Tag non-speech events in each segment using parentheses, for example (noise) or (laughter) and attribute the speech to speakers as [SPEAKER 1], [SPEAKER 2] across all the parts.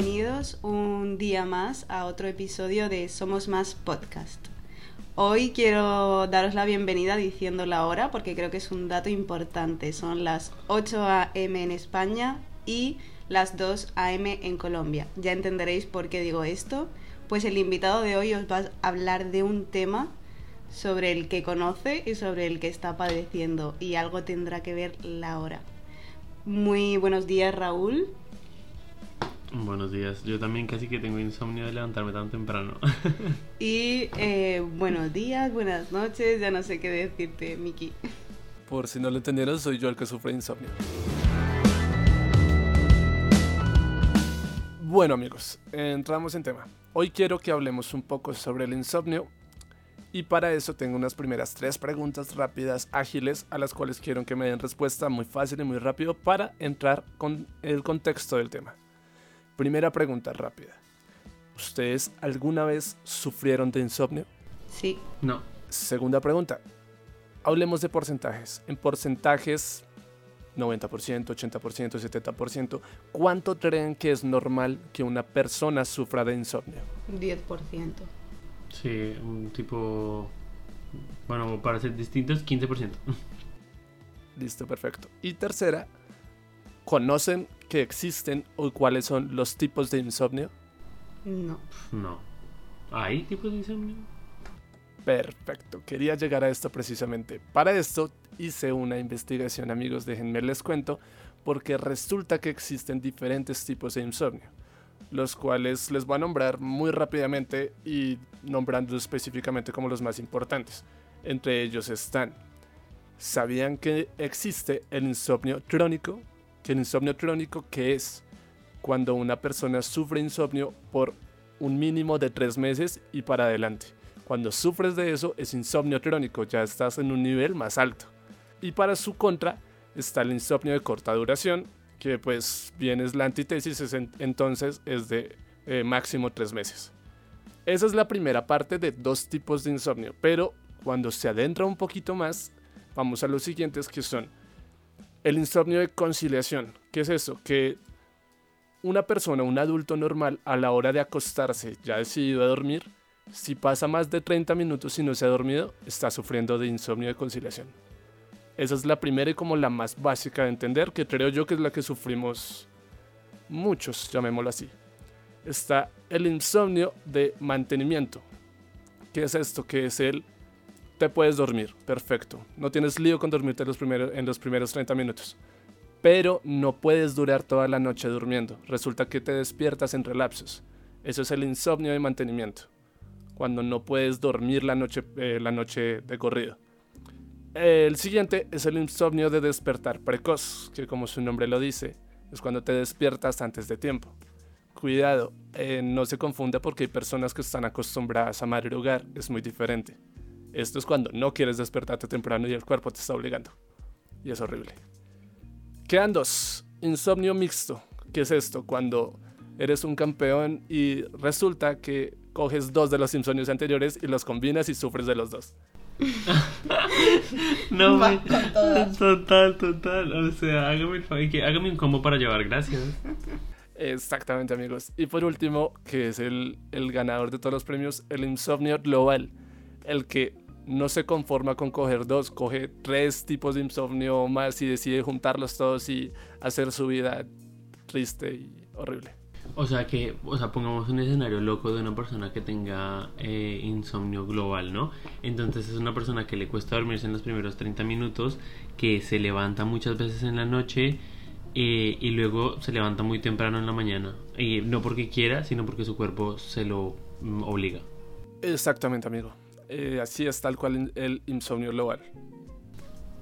[SPEAKER 1] bienvenidos un día más a otro episodio de Somos Más Podcast. Hoy quiero daros la bienvenida diciendo la hora porque creo que es un dato importante. Son las 8 a.m. en España y las 2 a.m. en Colombia. Ya entenderéis por qué digo esto. Pues el invitado de hoy os va a hablar de un tema sobre el que conoce y sobre el que está padeciendo y algo tendrá que ver la hora. Muy buenos días Raúl.
[SPEAKER 2] Buenos días. Yo también casi que tengo insomnio de levantarme tan temprano. (laughs)
[SPEAKER 1] y eh, buenos días, buenas noches, ya no sé qué decirte, Miki.
[SPEAKER 3] Por si no lo entendieron, soy yo el que sufre insomnio. Bueno amigos, entramos en tema. Hoy quiero que hablemos un poco sobre el insomnio y para eso tengo unas primeras tres preguntas rápidas, ágiles, a las cuales quiero que me den respuesta muy fácil y muy rápido para entrar con el contexto del tema. Primera pregunta rápida. ¿Ustedes alguna vez sufrieron de insomnio?
[SPEAKER 1] Sí.
[SPEAKER 2] No.
[SPEAKER 3] Segunda pregunta. Hablemos de porcentajes. En porcentajes 90%, 80%, 70%, ¿cuánto creen que es normal que una persona sufra de insomnio?
[SPEAKER 1] 10%.
[SPEAKER 2] Sí, un tipo... Bueno, para ser distintos, 15%.
[SPEAKER 3] Listo, perfecto. Y tercera, ¿conocen que existen o cuáles son los tipos de insomnio?
[SPEAKER 1] No.
[SPEAKER 2] No. ¿Hay tipos de insomnio?
[SPEAKER 3] Perfecto, quería llegar a esto precisamente. Para esto hice una investigación, amigos, déjenme les cuento, porque resulta que existen diferentes tipos de insomnio, los cuales les voy a nombrar muy rápidamente y nombrando específicamente como los más importantes. Entre ellos están, ¿sabían que existe el insomnio crónico? Que el insomnio crónico, que es cuando una persona sufre insomnio por un mínimo de tres meses y para adelante. Cuando sufres de eso es insomnio crónico, ya estás en un nivel más alto. Y para su contra está el insomnio de corta duración, que pues bien es la antítesis, entonces es de eh, máximo tres meses. Esa es la primera parte de dos tipos de insomnio, pero cuando se adentra un poquito más, vamos a los siguientes que son el insomnio de conciliación, ¿qué es eso? Que una persona, un adulto normal, a la hora de acostarse, ya decidido a dormir, si pasa más de 30 minutos y no se ha dormido, está sufriendo de insomnio de conciliación. Esa es la primera y como la más básica de entender, que creo yo que es la que sufrimos muchos, llamémoslo así. Está el insomnio de mantenimiento. ¿Qué es esto? Que es el te puedes dormir, perfecto. No tienes lío con dormirte los en los primeros 30 minutos. Pero no puedes durar toda la noche durmiendo. Resulta que te despiertas en relapsos. Eso es el insomnio de mantenimiento. Cuando no puedes dormir la noche, eh, la noche de corrido. El siguiente es el insomnio de despertar precoz, que como su nombre lo dice, es cuando te despiertas antes de tiempo. Cuidado, eh, no se confunda porque hay personas que están acostumbradas a madrugar, es muy diferente. Esto es cuando no quieres despertarte temprano y el cuerpo te está obligando. Y es horrible. Quedan dos. Insomnio mixto. ¿Qué es esto? Cuando eres un campeón y resulta que coges dos de los insomnios anteriores y los combinas y sufres de los dos. (laughs)
[SPEAKER 2] no, total, total. O sea, hágame, hágame un combo para llevar, gracias.
[SPEAKER 3] Exactamente, amigos. Y por último, que es el, el ganador de todos los premios, el insomnio global. El que no se conforma con coger dos, coge tres tipos de insomnio más y decide juntarlos todos y hacer su vida triste y horrible.
[SPEAKER 2] O sea que, o sea, pongamos un escenario loco de una persona que tenga eh, insomnio global, ¿no? Entonces es una persona que le cuesta dormirse en los primeros 30 minutos, que se levanta muchas veces en la noche eh, y luego se levanta muy temprano en la mañana. Y no porque quiera, sino porque su cuerpo se lo mm, obliga.
[SPEAKER 3] Exactamente, amigo. Eh, así es tal cual el insomnio global.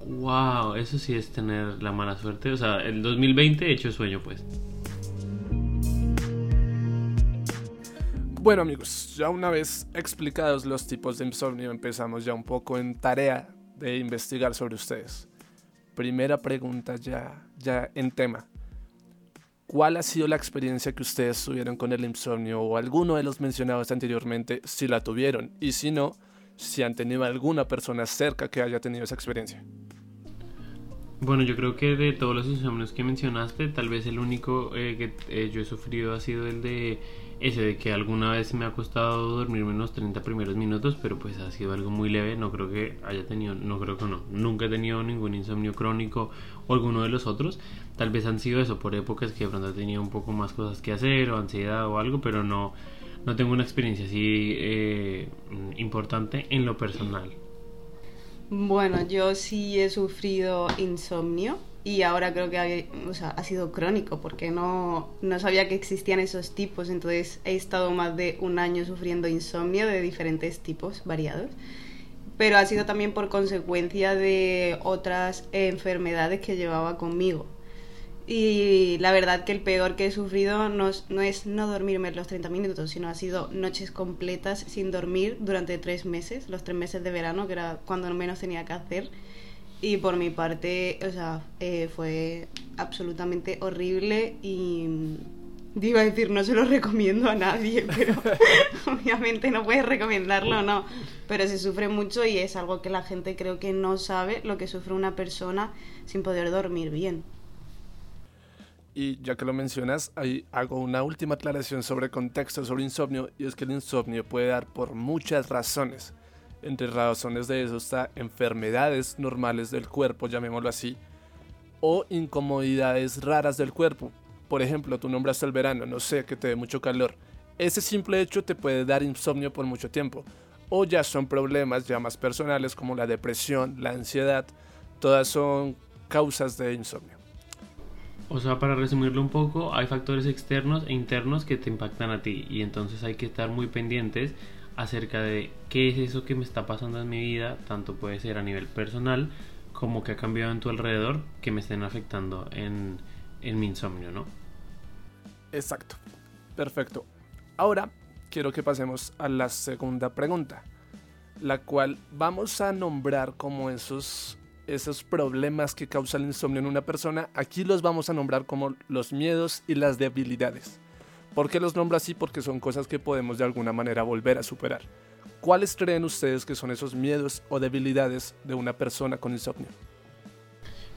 [SPEAKER 2] Wow, eso sí es tener la mala suerte. O sea, el 2020 he hecho sueño, pues.
[SPEAKER 3] Bueno amigos, ya una vez explicados los tipos de insomnio, empezamos ya un poco en tarea de investigar sobre ustedes. Primera pregunta ya, ya en tema. ¿Cuál ha sido la experiencia que ustedes tuvieron con el insomnio o alguno de los mencionados anteriormente, si la tuvieron? Y si no, si han tenido alguna persona cerca que haya tenido esa experiencia.
[SPEAKER 2] Bueno, yo creo que de todos los insomnios que mencionaste, tal vez el único eh, que eh, yo he sufrido ha sido el de ese de que alguna vez me ha costado dormirme unos 30 primeros minutos, pero pues ha sido algo muy leve, no creo que haya tenido, no creo que no, nunca he tenido ningún insomnio crónico o alguno de los otros, tal vez han sido eso por épocas que de pronto tenía un poco más cosas que hacer o ansiedad o algo, pero no, no tengo una experiencia así eh, importante en lo personal.
[SPEAKER 1] Bueno, yo sí he sufrido insomnio y ahora creo que ha, ha sido crónico porque no, no sabía que existían esos tipos, entonces he estado más de un año sufriendo insomnio de diferentes tipos variados, pero ha sido también por consecuencia de otras enfermedades que llevaba conmigo. Y la verdad que el peor que he sufrido no, no, es no dormirme los 30 minutos, sino ha sido noches completas sin dormir durante tres meses, los tres meses de verano, que era cuando menos tenía que hacer. Y por mi parte, o sea, eh, fue absolutamente horrible y mm, iba a decir, no se lo recomiendo a nadie, (laughs) pero (laughs) obviamente no puedes recomendarlo, no. Pero se sufre mucho y es algo que la gente creo que no sabe lo que sufre una persona sin poder dormir bien.
[SPEAKER 3] Y ya que lo mencionas, ahí hago una última aclaración sobre contexto sobre insomnio y es que el insomnio puede dar por muchas razones. Entre razones de eso está enfermedades normales del cuerpo, llamémoslo así, o incomodidades raras del cuerpo. Por ejemplo, tú nombras el verano, no sé, que te dé mucho calor. Ese simple hecho te puede dar insomnio por mucho tiempo. O ya son problemas ya más personales como la depresión, la ansiedad, todas son causas de insomnio.
[SPEAKER 2] O sea, para resumirlo un poco, hay factores externos e internos que te impactan a ti y entonces hay que estar muy pendientes acerca de qué es eso que me está pasando en mi vida, tanto puede ser a nivel personal como que ha cambiado en tu alrededor, que me estén afectando en, mi insomnio, ¿no?
[SPEAKER 3] Exacto. Perfecto. Ahora quiero que pasemos a la segunda pregunta, la cual vamos a nombrar como esos esos problemas que causa el insomnio en una persona, aquí los vamos a nombrar como los miedos y las debilidades. ¿Por qué los nombro así? Porque son cosas que podemos de alguna manera volver a superar. ¿Cuáles creen ustedes que son esos miedos o debilidades de una persona con insomnio?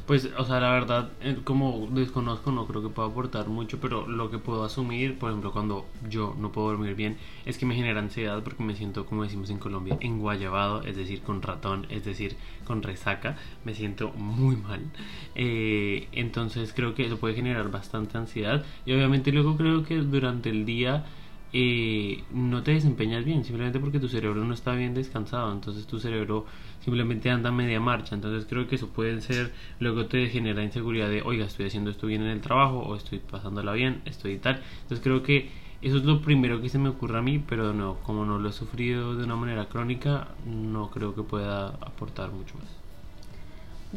[SPEAKER 2] Pues, o sea, la verdad, eh, como desconozco, no creo que pueda aportar mucho, pero lo que puedo asumir, por ejemplo, cuando yo no puedo dormir bien, es que me genera ansiedad porque me siento, como decimos en Colombia, enguayabado, es decir, con ratón, es decir, con resaca, me siento muy mal. Eh, entonces creo que eso puede generar bastante ansiedad y obviamente luego creo que durante el día eh, no te desempeñas bien, simplemente porque tu cerebro no está bien descansado, entonces tu cerebro simplemente anda a media marcha, entonces creo que eso puede ser, luego te genera inseguridad de, oiga, estoy haciendo esto bien en el trabajo, o estoy pasándola bien, estoy tal, entonces creo que eso es lo primero que se me ocurre a mí, pero no, como no lo he sufrido de una manera crónica, no creo que pueda aportar mucho más.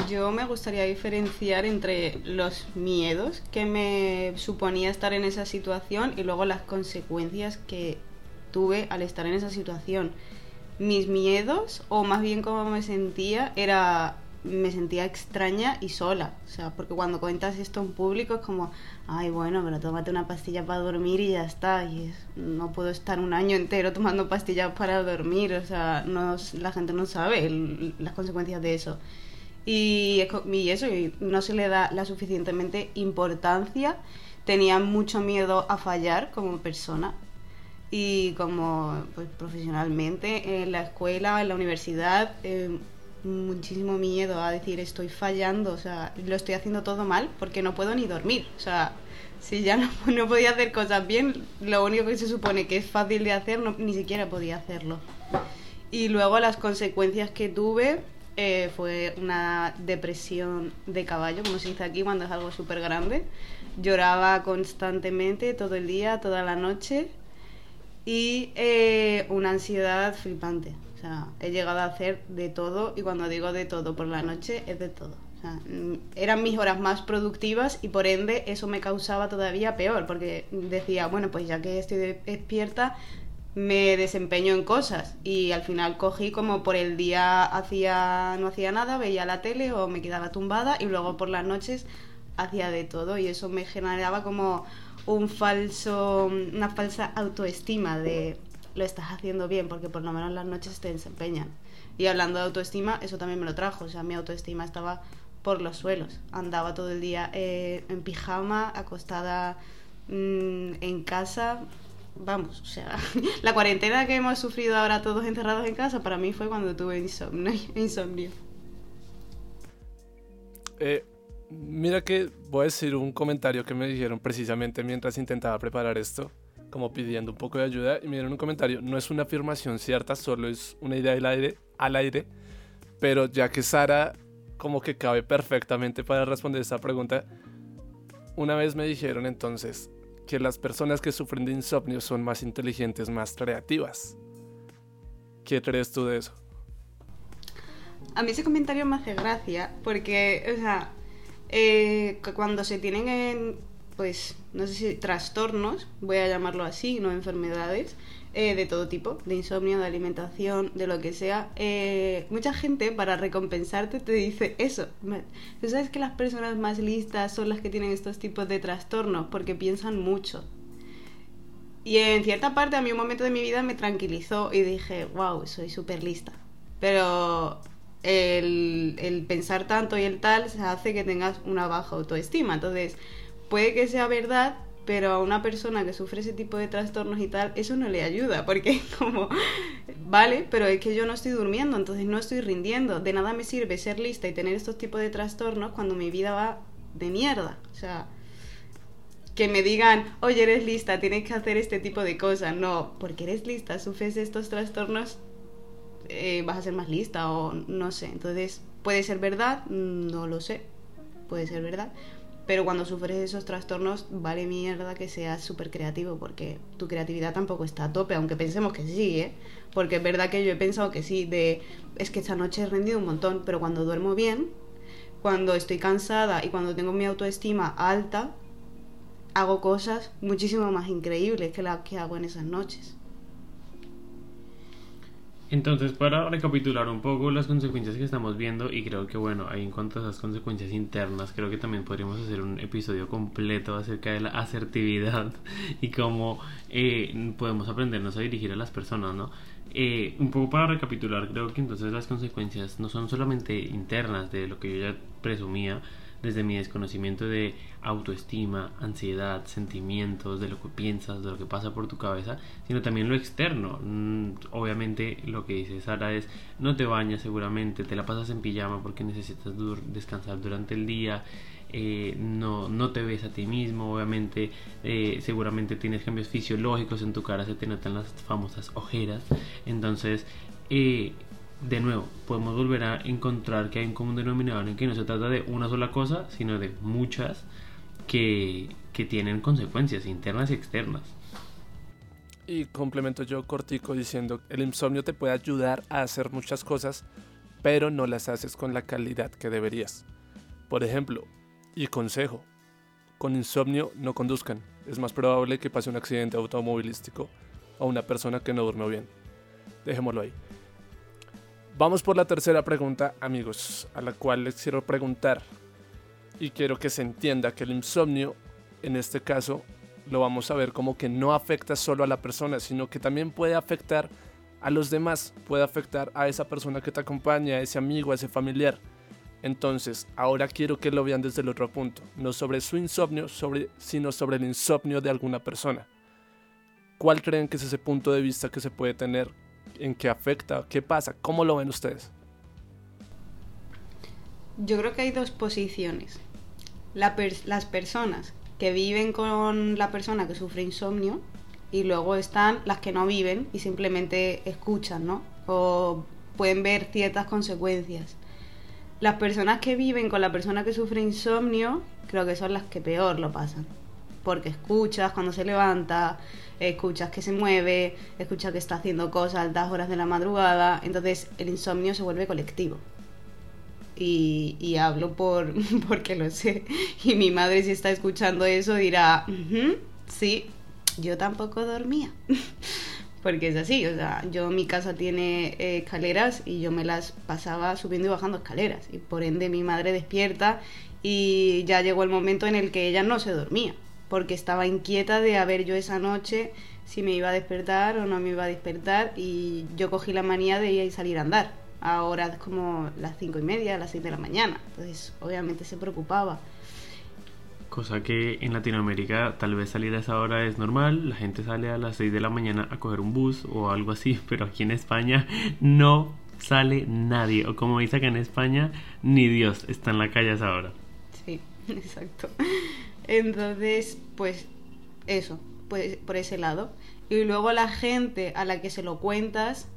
[SPEAKER 1] Yo me gustaría diferenciar entre los miedos que me suponía estar en esa situación y luego las consecuencias que tuve al estar en esa situación. Mis miedos, o más bien cómo me sentía, era me sentía extraña y sola. O sea, porque cuando cuentas esto en público es como, ay, bueno, pero tómate una pastilla para dormir y ya está. Y no puedo estar un año entero tomando pastillas para dormir. O sea, no, la gente no sabe las consecuencias de eso y, eso, no se le da la suficientemente importancia. Tenía mucho miedo a fallar como persona y como pues, profesionalmente en la escuela, en la universidad, eh, muchísimo miedo a decir estoy fallando, o sea, lo estoy haciendo todo mal porque no puedo ni dormir, o sea, si ya no, (laughs) no podía hacer cosas bien, lo único que se supone que es fácil de hacer, ni siquiera podía hacerlo. Y luego las consecuencias que tuve, eh, fue una depresión de caballo, como se dice aquí cuando es algo súper grande. Lloraba constantemente, todo el día, toda la noche y eh, una ansiedad flipante. O sea, he llegado a hacer de todo y cuando digo de todo por la noche es de todo. O sea, mm, eran mis horas más productivas y por ende eso me causaba todavía peor porque decía, bueno, pues ya que estoy despierta, me desempeño en cosas y al final cogí como por el día hacía no hacía nada, veía la tele o me quedaba tumbada y luego por las noches hacía de todo y eso me generaba como un falso una falsa autoestima de lo estás haciendo bien porque por lo menos las noches te desempeñan. Y hablando de autoestima, eso también me lo trajo, o sea, mi autoestima estaba por los suelos. Andaba todo el día eh, en pijama, acostada mm, en casa. Vamos, o sea, (laughs) la cuarentena que hemos sufrido ahora todos encerrados en casa, para mí fue cuando tuve insomnio. (laughs) insomnio.
[SPEAKER 3] Eh, mira que voy a decir un comentario que me dijeron precisamente mientras intentaba preparar esto, como pidiendo un poco de ayuda, y me dieron un comentario, no es una afirmación cierta, solo es una idea al aire, al aire pero ya que Sara como que cabe perfectamente para responder esta pregunta, una vez me dijeron entonces que las personas que sufren de insomnio son más inteligentes, más creativas. ¿Qué crees tú de eso?
[SPEAKER 1] A mí ese comentario me hace gracia porque, o sea, eh, cuando se tienen en, pues, no sé si trastornos, voy a llamarlo así, no enfermedades, eh, de todo tipo, de insomnio, de alimentación, de lo que sea. Eh, mucha gente para recompensarte te dice eso. Tú sabes que las personas más listas son las que tienen estos tipos de trastornos porque piensan mucho. Y en cierta parte a mí un momento de mi vida me tranquilizó y dije, wow, soy súper lista. Pero el, el pensar tanto y el tal se hace que tengas una baja autoestima. Entonces, puede que sea verdad, pero a una persona que sufre ese tipo de trastornos y tal, eso no le ayuda, porque es como, vale, pero es que yo no estoy durmiendo, entonces no estoy rindiendo. De nada me sirve ser lista y tener estos tipos de trastornos cuando mi vida va de mierda. O sea, que me digan, oye, eres lista, tienes que hacer este tipo de cosas. No, porque eres lista, sufres estos trastornos, eh, vas a ser más lista o no sé. Entonces, ¿puede ser verdad? No lo sé. Puede ser verdad. Pero cuando sufres esos trastornos, vale mierda que seas súper creativo, porque tu creatividad tampoco está a tope, aunque pensemos que sí, ¿eh? Porque es verdad que yo he pensado que sí, de es que esta noche he rendido un montón, pero cuando duermo bien, cuando estoy cansada y cuando tengo mi autoestima alta, hago cosas muchísimo más increíbles que las que hago en esas noches.
[SPEAKER 2] Entonces, para recapitular un poco las consecuencias que estamos viendo, y creo que bueno, ahí en cuanto a esas consecuencias internas, creo que también podríamos hacer un episodio completo acerca de la asertividad (laughs) y cómo eh, podemos aprendernos a dirigir a las personas, ¿no? Eh, un poco para recapitular, creo que entonces las consecuencias no son solamente internas de lo que yo ya presumía, desde mi desconocimiento de autoestima, ansiedad, sentimientos, de lo que piensas, de lo que pasa por tu cabeza, sino también lo externo. Mm, obviamente lo que dice Sara es, no te bañas seguramente, te la pasas en pijama porque necesitas descansar durante el día, eh, no, no te ves a ti mismo, obviamente eh, seguramente tienes cambios fisiológicos en tu cara, se te notan las famosas ojeras, entonces... Eh, de nuevo, podemos volver a encontrar que hay un común denominador en que no se trata de una sola cosa, sino de muchas que, que tienen consecuencias internas y externas.
[SPEAKER 3] Y complemento yo cortico diciendo, el insomnio te puede ayudar a hacer muchas cosas, pero no las haces con la calidad que deberías. Por ejemplo, y consejo, con insomnio no conduzcan. Es más probable que pase un accidente automovilístico a una persona que no durmió bien. Dejémoslo ahí. Vamos por la tercera pregunta, amigos, a la cual les quiero preguntar y quiero que se entienda que el insomnio, en este caso, lo vamos a ver como que no afecta solo a la persona, sino que también puede afectar a los demás, puede afectar a esa persona que te acompaña, a ese amigo, a ese familiar. Entonces, ahora quiero que lo vean desde el otro punto, no sobre su insomnio, sino sobre el insomnio de alguna persona. ¿Cuál creen que es ese punto de vista que se puede tener en qué afecta, qué pasa, cómo lo ven ustedes.
[SPEAKER 1] Yo creo que hay dos posiciones. las personas que viven con la persona que sufre insomnio y luego están las que no viven y simplemente escuchan, ¿no? O pueden ver ciertas consecuencias. Las personas que viven con la persona que sufre insomnio creo que son las que peor lo pasan. Porque escuchas cuando se levanta, escuchas que se mueve, escuchas que está haciendo cosas a altas horas de la madrugada, entonces el insomnio se vuelve colectivo. Y, hablo por (laughs) porque lo sé. Y mi madre si está escuchando eso dirá, sí, yo tampoco dormía. (laughs) porque es así, o sea, yo mi casa tiene eh, escaleras y yo me las pasaba subiendo y bajando escaleras. Y por ende mi madre despierta y ya llegó el momento en el que ella no se dormía porque estaba inquieta de a ver yo esa noche si me iba a despertar o no me iba a despertar y yo cogí la manía de ir a salir a andar a horas como las cinco y media, las seis de la mañana. Entonces, obviamente se preocupaba.
[SPEAKER 2] Cosa que en Latinoamérica tal vez salir a esa hora es normal, la gente sale a las 6 de la mañana a coger un bus o algo así, (laughs) pero aquí en España no sale nadie, o como dice acá en España, ni Dios está en la calle a esa hora.
[SPEAKER 1] Sí, (laughs) exacto. Entonces, pues eso, pues por ese lado. Y luego la gente a la que se lo cuentas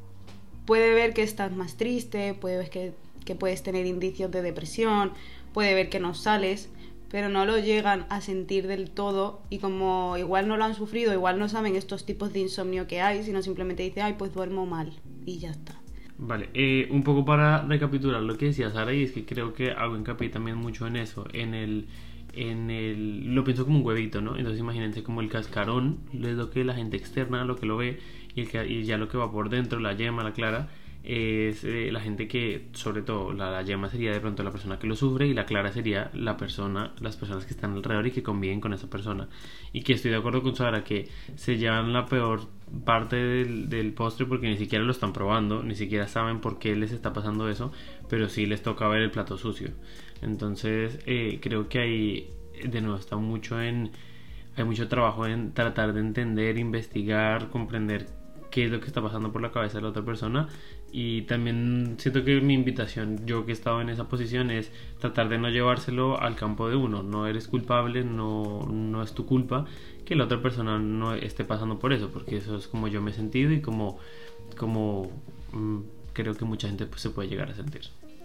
[SPEAKER 1] puede ver que estás más triste, puede ver que, que puedes tener indicios de depresión, puede ver que no sales, pero no lo llegan a sentir del todo y como igual no lo han sufrido, igual no saben estos tipos de insomnio que hay, sino simplemente dice, ay, pues duermo mal y ya está.
[SPEAKER 2] Vale, eh, un poco para recapitular lo que decía Sara y es que creo que hago hincapié también mucho en eso, en el, en el, lo pienso como un huevito, ¿no? Entonces imagínense como el cascarón, es lo que la gente externa, lo que lo ve y, el que, y ya lo que va por dentro, la yema, la clara, es eh, la gente que, sobre todo, la, la, yema sería de pronto la persona que lo sufre y la clara sería la persona, las personas que están alrededor y que conviven con esa persona. Y que estoy de acuerdo con Sara que se llevan la peor parte del, postre porque ni siquiera lo están probando, ni siquiera saben por qué les está pasando eso, pero sí les toca ver el plato sucio. Entonces, eh, creo que ahí, de nuevo, está mucho en. Hay mucho trabajo en tratar de entender, investigar, comprender qué es lo que está pasando por la cabeza de la otra persona y también siento que mi invitación, yo que he estado en esa posición, es tratar de no llevárselo al campo de uno. No eres culpable, no, no es tu culpa que la otra persona no esté pasando por eso, porque eso es como yo me he sentido y como, como mmm, creo que mucha gente pues, se puede llegar a sentir.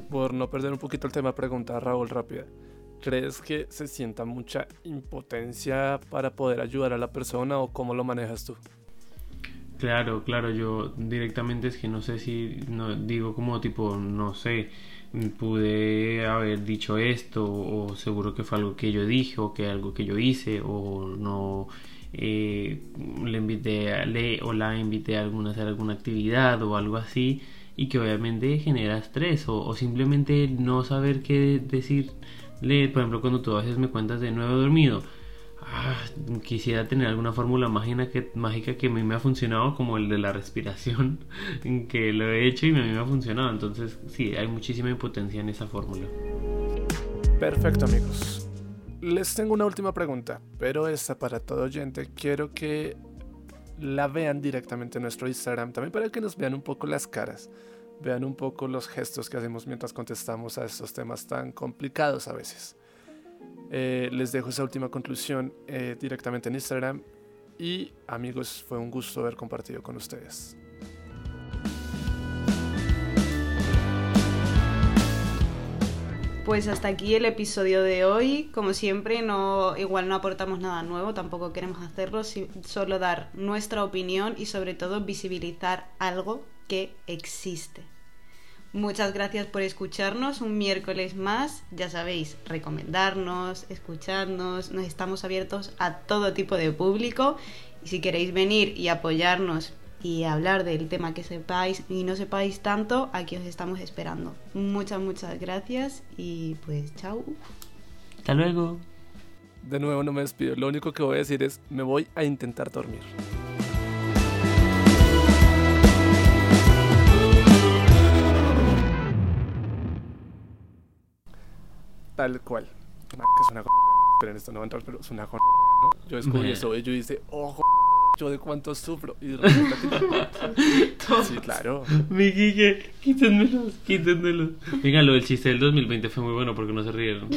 [SPEAKER 3] Por no perder un poquito el tema, pregunta Raúl rápida. ¿Crees que se sienta mucha impotencia para poder ayudar a la persona o cómo lo manejas tú?
[SPEAKER 2] Claro, claro, yo directamente es que no sé si no digo como tipo, no sé, pude haber dicho esto o seguro que fue algo que yo dije o que algo que yo hice o no eh, le invité a, le, o la invité a alguna, hacer alguna actividad o algo así y que obviamente genera estrés o, o simplemente no saber qué decirle, por ejemplo cuando tú a veces me cuentas de nuevo dormido Ah, quisiera tener alguna fórmula mágica que, mágica que a mí me ha funcionado, como el de la respiración, (laughs) que lo he hecho y a mí me ha funcionado. Entonces, sí, hay muchísima impotencia en esa fórmula.
[SPEAKER 3] Perfecto, amigos. Les tengo una última pregunta, pero esta para todo oyente. Quiero que la vean directamente en nuestro Instagram, también para que nos vean un poco las caras, vean un poco los gestos que hacemos mientras contestamos a estos temas tan complicados a veces. Eh, les dejo esa última conclusión eh, directamente en Instagram. Y amigos, fue un gusto haber compartido con ustedes.
[SPEAKER 1] Pues hasta aquí el episodio de hoy. Como siempre, no, igual no aportamos nada nuevo, tampoco queremos hacerlo, solo dar nuestra opinión y sobre todo visibilizar algo que existe. Muchas gracias por escucharnos un miércoles más. Ya sabéis, recomendarnos, escucharnos. Nos estamos abiertos a todo tipo de público. Y si queréis venir y apoyarnos y hablar del tema que sepáis y no sepáis tanto, aquí os estamos esperando. Muchas, muchas gracias y pues chao.
[SPEAKER 2] Hasta luego.
[SPEAKER 3] De nuevo no me despido. Lo único que voy a decir es, me voy a intentar dormir. Tal cual. es una Esperen, esto no va a entrar, pero es una ¿no? Yo descubrí eso y yo hice, ojo, yo de cuánto sufro. Y resulta que Sí, claro.
[SPEAKER 2] Mi Guille, quítenmelos, quítenmelos. Venga, lo del chiste del 2020 fue muy bueno porque no se rieron.